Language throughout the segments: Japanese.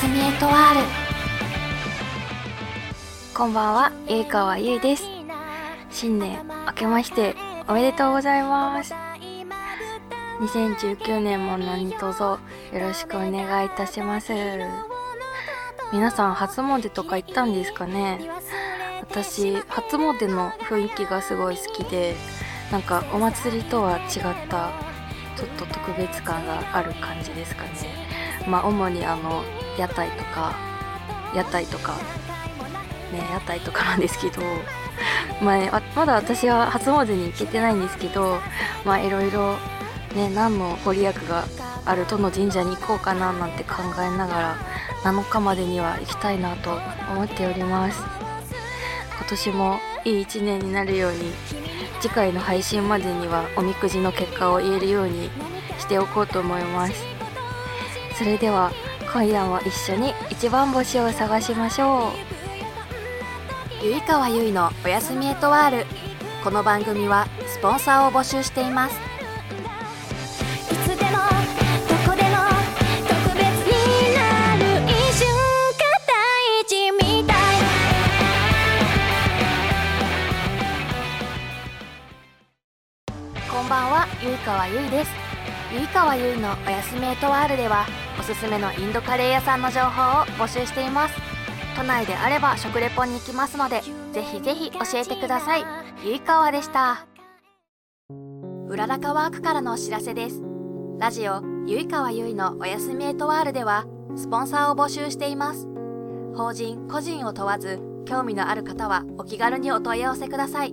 すみエトワールこんばんはゆいかわゆいです。新年明けましておめでとうございます。2019年も何卒よろしくお願いいたします。皆さん初詣とか行ったんですかね？私初詣の雰囲気がすごい好きでなんかお祭りとは違ったちょっと特別感がある感じですかね。まあ主にあの屋台とか屋台とかね屋台とかなんですけど ままだ私は初詣に行けてないんですけどまあいろいろね何のご利益があるどの神社に行こうかななんて考えながら7日までには行きたいなと思っております。今年もいい1年になるように次回の配信までにはおみくじの結果を言えるようにしておこうと思います。それでは今夜も一緒に一番星を探しましょう。ゆいかわゆいのおやすみエトワール。この番組はスポンサーを募集しています。こんばんはゆいかわゆいですゆいかわゆいのおやすみエトワールではおすすめのインドカレー屋さんの情報を募集しています。都内であれば食レポに行きますのでぜひぜひ教えてください。ゆいかわでした。うららかワークからのお知らせです。ラジオゆいかわゆいのおやすみエトワールではスポンサーを募集しています。法人個人を問わず興味のある方はお気軽にお問い合わせください。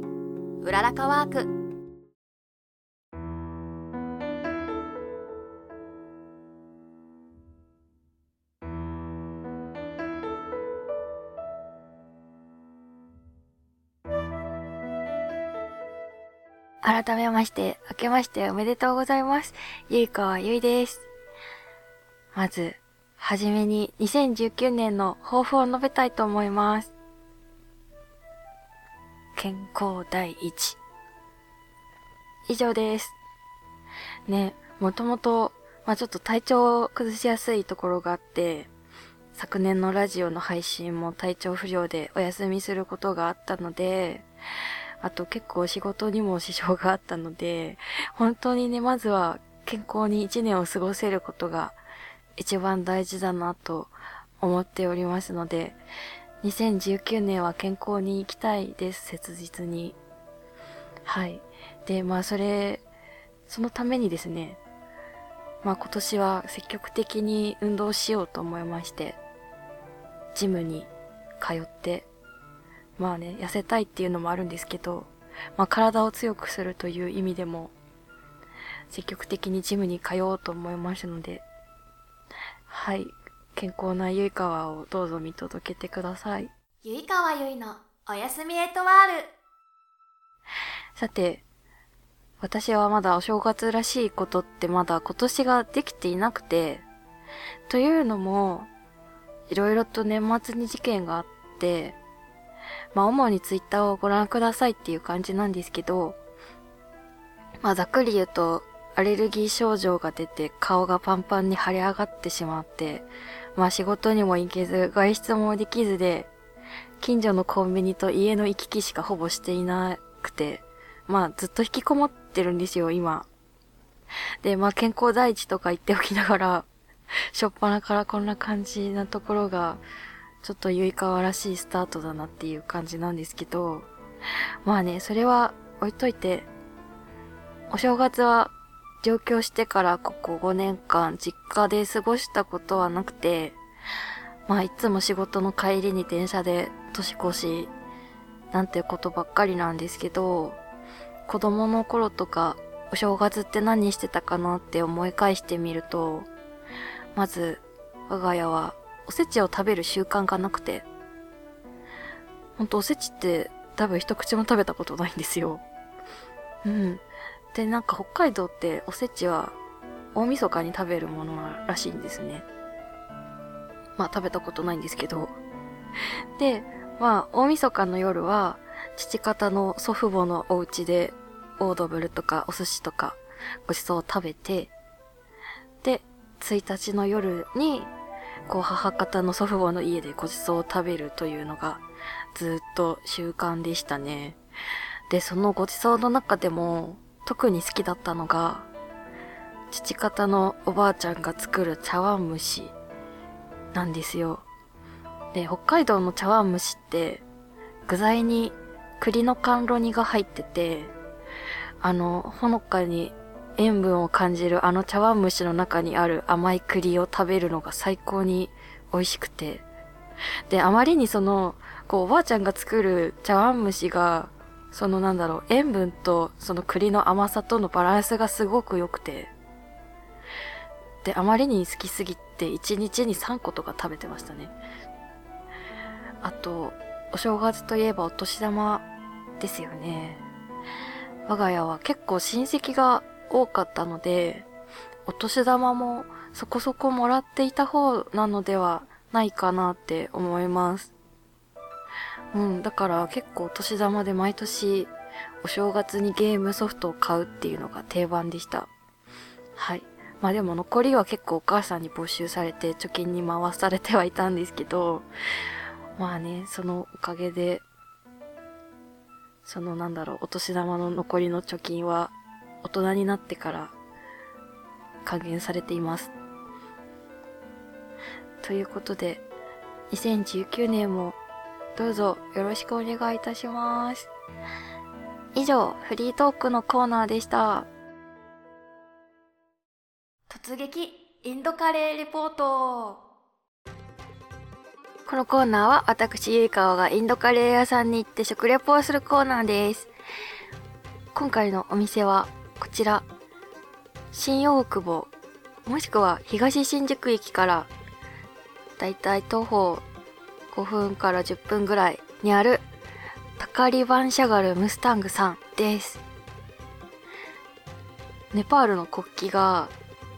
うららかワーク。改めまして、明けましておめでとうございます。ゆいかわゆいです。まず、はじめに2019年の抱負を述べたいと思います。健康第一。以上です。ね、もともと、まあちょっと体調を崩しやすいところがあって、昨年のラジオの配信も体調不良でお休みすることがあったので、あと結構仕事にも支障があったので、本当にね、まずは健康に一年を過ごせることが一番大事だなと思っておりますので、2019年は健康に行きたいです、切実に。はい。で、まあそれ、そのためにですね、まあ今年は積極的に運動しようと思いまして、ジムに通って、まあね、痩せたいっていうのもあるんですけど、まあ体を強くするという意味でも、積極的にジムに通おうと思いますので、はい、健康なゆいかわをどうぞ見届けてください。ゆいかわゆいのおやすみエトワールさて、私はまだお正月らしいことってまだ今年ができていなくて、というのも、いろいろと年末に事件があって、まあ主にツイッターをご覧くださいっていう感じなんですけど、まあざっくり言うと、アレルギー症状が出て顔がパンパンに腫れ上がってしまって、まあ仕事にも行けず、外出もできずで、近所のコンビニと家の行き来しかほぼしていなくて、まあずっと引きこもってるんですよ、今。で、まあ健康第一とか言っておきながら、しょっぱなからこんな感じなところが、ちょっとゆいかわらしいスタートだなっていう感じなんですけど、まあね、それは置いといて、お正月は上京してからここ5年間実家で過ごしたことはなくて、まあいつも仕事の帰りに電車で年越しなんてことばっかりなんですけど、子供の頃とかお正月って何してたかなって思い返してみると、まず我が家はおせちを食べる習慣がなくて、ほんとおせちって多分一口も食べたことないんですよ。うん。で、なんか北海道っておせちは大晦日に食べるものらしいんですね。まあ食べたことないんですけど。で、まあ大晦日の夜は父方の祖父母のお家でオードブルとかお寿司とかごちそうを食べて、で、1日の夜にこう母方の祖父母の家でごちそうを食べるというのがずっと習慣でしたね。で、そのごちそうの中でも特に好きだったのが、父方のおばあちゃんが作る茶碗蒸しなんですよ。で、北海道の茶碗蒸しって具材に栗の甘露煮が入ってて、あの、ほのかに塩分を感じるあの茶碗蒸しの中にある甘い栗を食べるのが最高に美味しくて。で、あまりにその、こう、おばあちゃんが作る茶碗蒸しが、そのなんだろう、塩分とその栗の甘さとのバランスがすごく良くて。で、あまりに好きすぎて、1日に3個とか食べてましたね。あと、お正月といえばお年玉ですよね。我が家は結構親戚が多かったので、お年玉もそこそこもらっていた方なのではないかなって思います。うん、だから結構お年玉で毎年お正月にゲームソフトを買うっていうのが定番でした。はい。まあでも残りは結構お母さんに没収されて貯金に回されてはいたんですけど、まあね、そのおかげで、そのなんだろう、お年玉の残りの貯金は大人になってから還元されています。ということで、2019年もどうぞよろしくお願いいたします。以上、フリートークのコーナーでした。突撃インドカレーレポートこのコーナーは私、ゆいかわがインドカレー屋さんに行って食レポをするコーナーです。今回のお店はこちら、新大久保、もしくは東新宿駅からだいたい徒歩5分から10分ぐらいにあるタカリバンシャガルムスタングさんです。ネパールの国旗が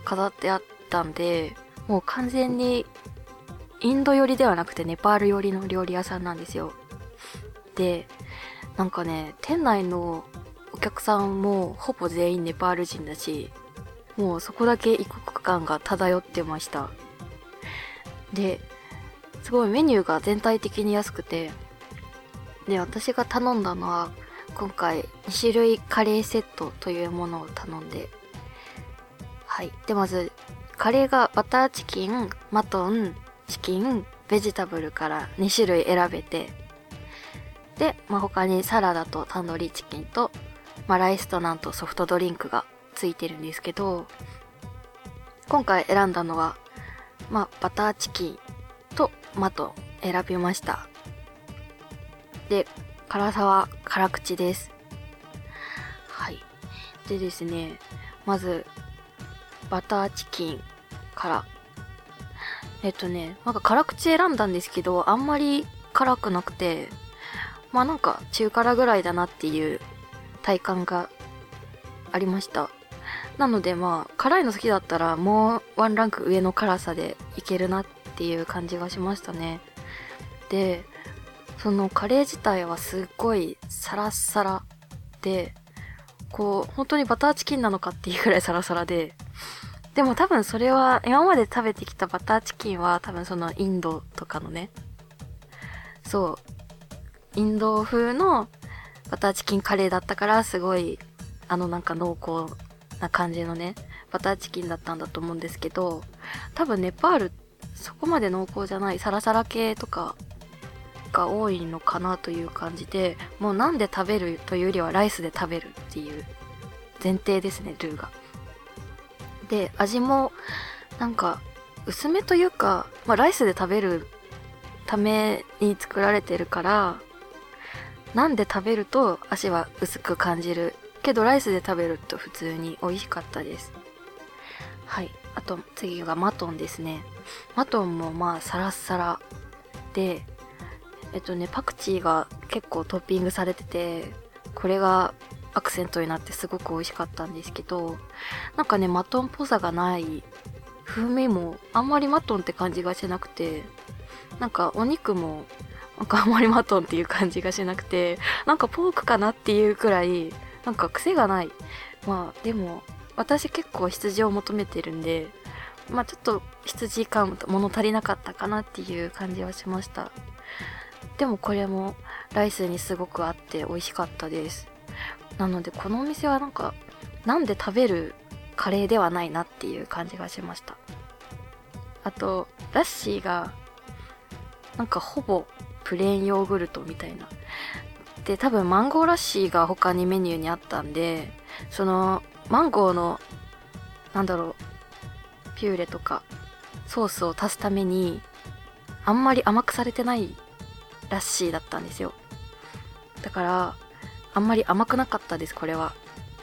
飾ってあったんで、もう完全にインド寄りではなくてネパール寄りの料理屋さんなんですよ。で、なんかね、店内の客さんもほぼ全員ネパール人だし、もうそこだけ異国感が漂ってました。で、すごいメニューが全体的に安くて、で、私が頼んだのは、今回2種類カレーセットというものを頼んで、はい。で、まず、カレーがバターチキン、マトン、チキン、ベジタブルから2種類選べて、で、まあ、他にサラダとタンドリーチキンと、まあ、ライスとなんとソフトドリンクがついてるんですけど、今回選んだのは、まあ、バターチキンとマト選びました。で、辛さは辛口です。はい。でですね、まず、バターチキンから。えっとね、なんか辛口選んだんですけど、あんまり辛くなくて、まあなんか中辛ぐらいだなっていう体感がありました。なのでまあ、辛いの好きだったらもうワンランク上の辛さでいけるなっていう感じがしましたね。で、そのカレー自体はすっごいサラッサラで、こう、本当にバターチキンなのかっていうくらいサラサラで、でも多分それは、今まで食べてきたバターチキンは多分そのインドとかのね、そう、インド風のバターチキンカレーだったからすごい、あのなんか濃厚な感じのね、バターチキンだったんだと思うんですけど、多分ネパール、そこまで濃厚じゃないサラサラ系とかが多いのかなという感じで、もうなんで食べるというよりはライスで食べるっていう前提ですね、ルーが。で、味もなんか薄めというか、まあライスで食べるために作られてるから、なんで食べると足は薄く感じるけどライスで食べると普通に美味しかったです。はい。あと次がマトンですね。マトンもまあサラッサラでえっとねパクチーが結構トッピングされててこれがアクセントになってすごく美味しかったんですけどなんかねマトンっぽさがない風味もあんまりマトンって感じがしなくてなんかお肉もなんかあんまりマトンっていう感じがしなくて、なんかポークかなっていうくらい、なんか癖がない。まあでも、私結構羊を求めてるんで、まあちょっと羊感物足りなかったかなっていう感じはしました。でもこれもライスにすごく合って美味しかったです。なのでこのお店はなんかなんで食べるカレーではないなっていう感じがしました。あとラッシーがなんかほぼプレーンヨーグルトみたいな。で多分マンゴーラッシーが他にメニューにあったんでそのマンゴーのなんだろうピューレとかソースを足すためにあんまり甘くされてないラッシーだったんですよ。だからあんまり甘くなかったですこれは。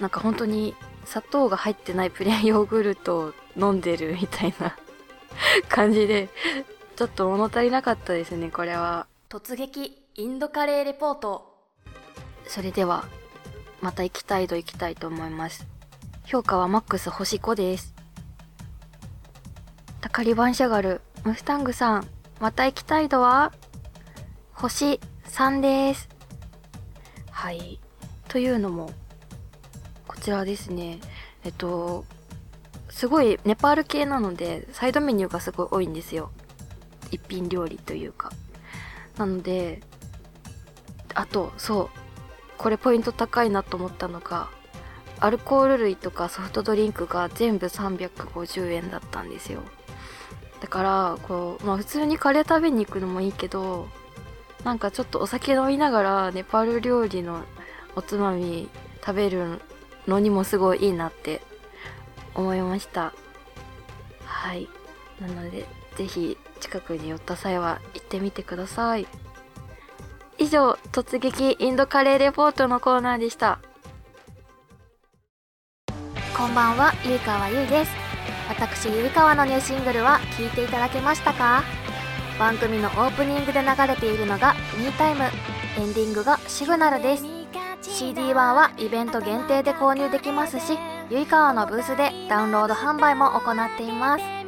なんか本当に砂糖が入ってないプレーンヨーグルトを飲んでるみたいな感じでちょっと物足りなかったですねこれは。突撃インドカレーレポート。それではまた行きたいと行きたいと思います。評価はマックス星5です。タカリバンシャガルムスタングさんまた行きたい度は？星3です。はい。というのもこちらですね。えっとすごいネパール系なのでサイドメニューがすごい多いんですよ。一品料理というか。なのであとそうこれポイント高いなと思ったのがアルコール類とかソフトドリンクが全部350円だったんですよ。だからこう、まあ、普通にカレー食べに行くのもいいけどなんかちょっとお酒飲みながらネパール料理のおつまみ食べるのにもすごいいいなって思いました。はい。なのでぜひ近くに寄った際は行ってみてください。以上突撃インドカレーレポートのコーナーでした。こんばんはゆいかわゆいです。私ゆいかわのニューシングルは聴いていただけましたか？番組のオープニングで流れているのが「ミータイム」エンディングが「シグナル」です。CD1 はイベント限定で購入できますしゆいかわのブースでダウンロード販売も行っています。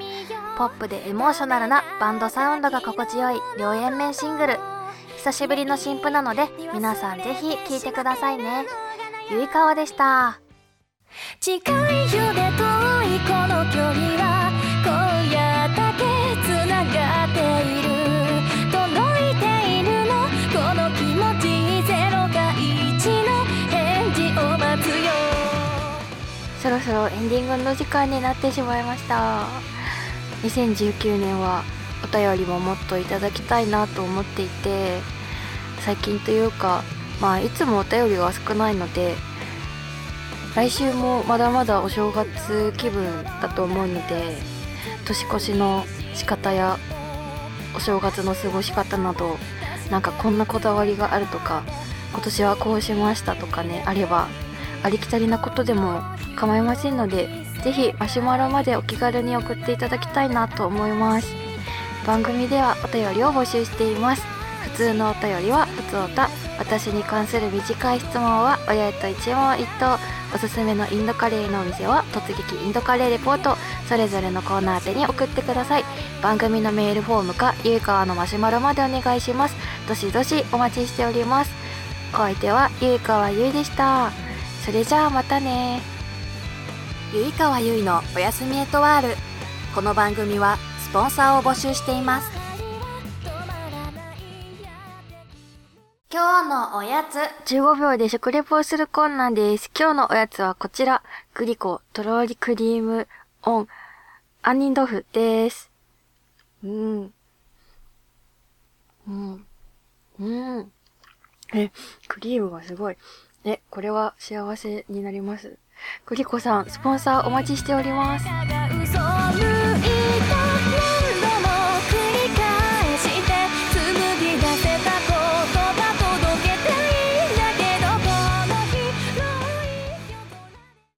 ポップでエモーショナルなバンドサウンドが心地よい両円面シングル。久しぶりの新譜なので皆さんぜひ聴いてくださいね。ゆいかわでした。近いよで遠いこの距離は今夜だけつながっている。届いているのこの気持ちゼロか1の返事を待つよ。そろそろエンディングの時間になってしまいました2019年はお便りももっといただきたいなと思っていて最近というかまあいつもお便りが少ないので来週もまだまだお正月気分だと思うので年越しの仕方やお正月の過ごし方などなんかこんなこだわりがあるとか今年はこうしましたとかねあればありきたりなことでも構いませんのでぜひマシュマロまでお気軽に送っていただきたいなと思います。番組ではお便りを募集しています。普通のお便りは普通おた。私に関する短い質問は親へと一問一答。おすすめのインドカレーのお店は突撃インドカレーレポート。それぞれのコーナー宛てに送ってください。番組のメールフォームかゆいかわのマシュマロまでお願いします。どしどしお待ちしております。お相手はゆいかわゆいでした。それじゃあまたね。ゆいかわゆいのおやすみエトワールこの番組はスポンサーを募集しています今日のおやつ15秒で食レポをするコーナーです。今日のおやつはこちら。グリコ、とろりクリームオン、杏仁豆腐です。うん。うん。うん。え、クリームがすごい。え、これは幸せになります？グリコさん、スポンサーお待ちしております。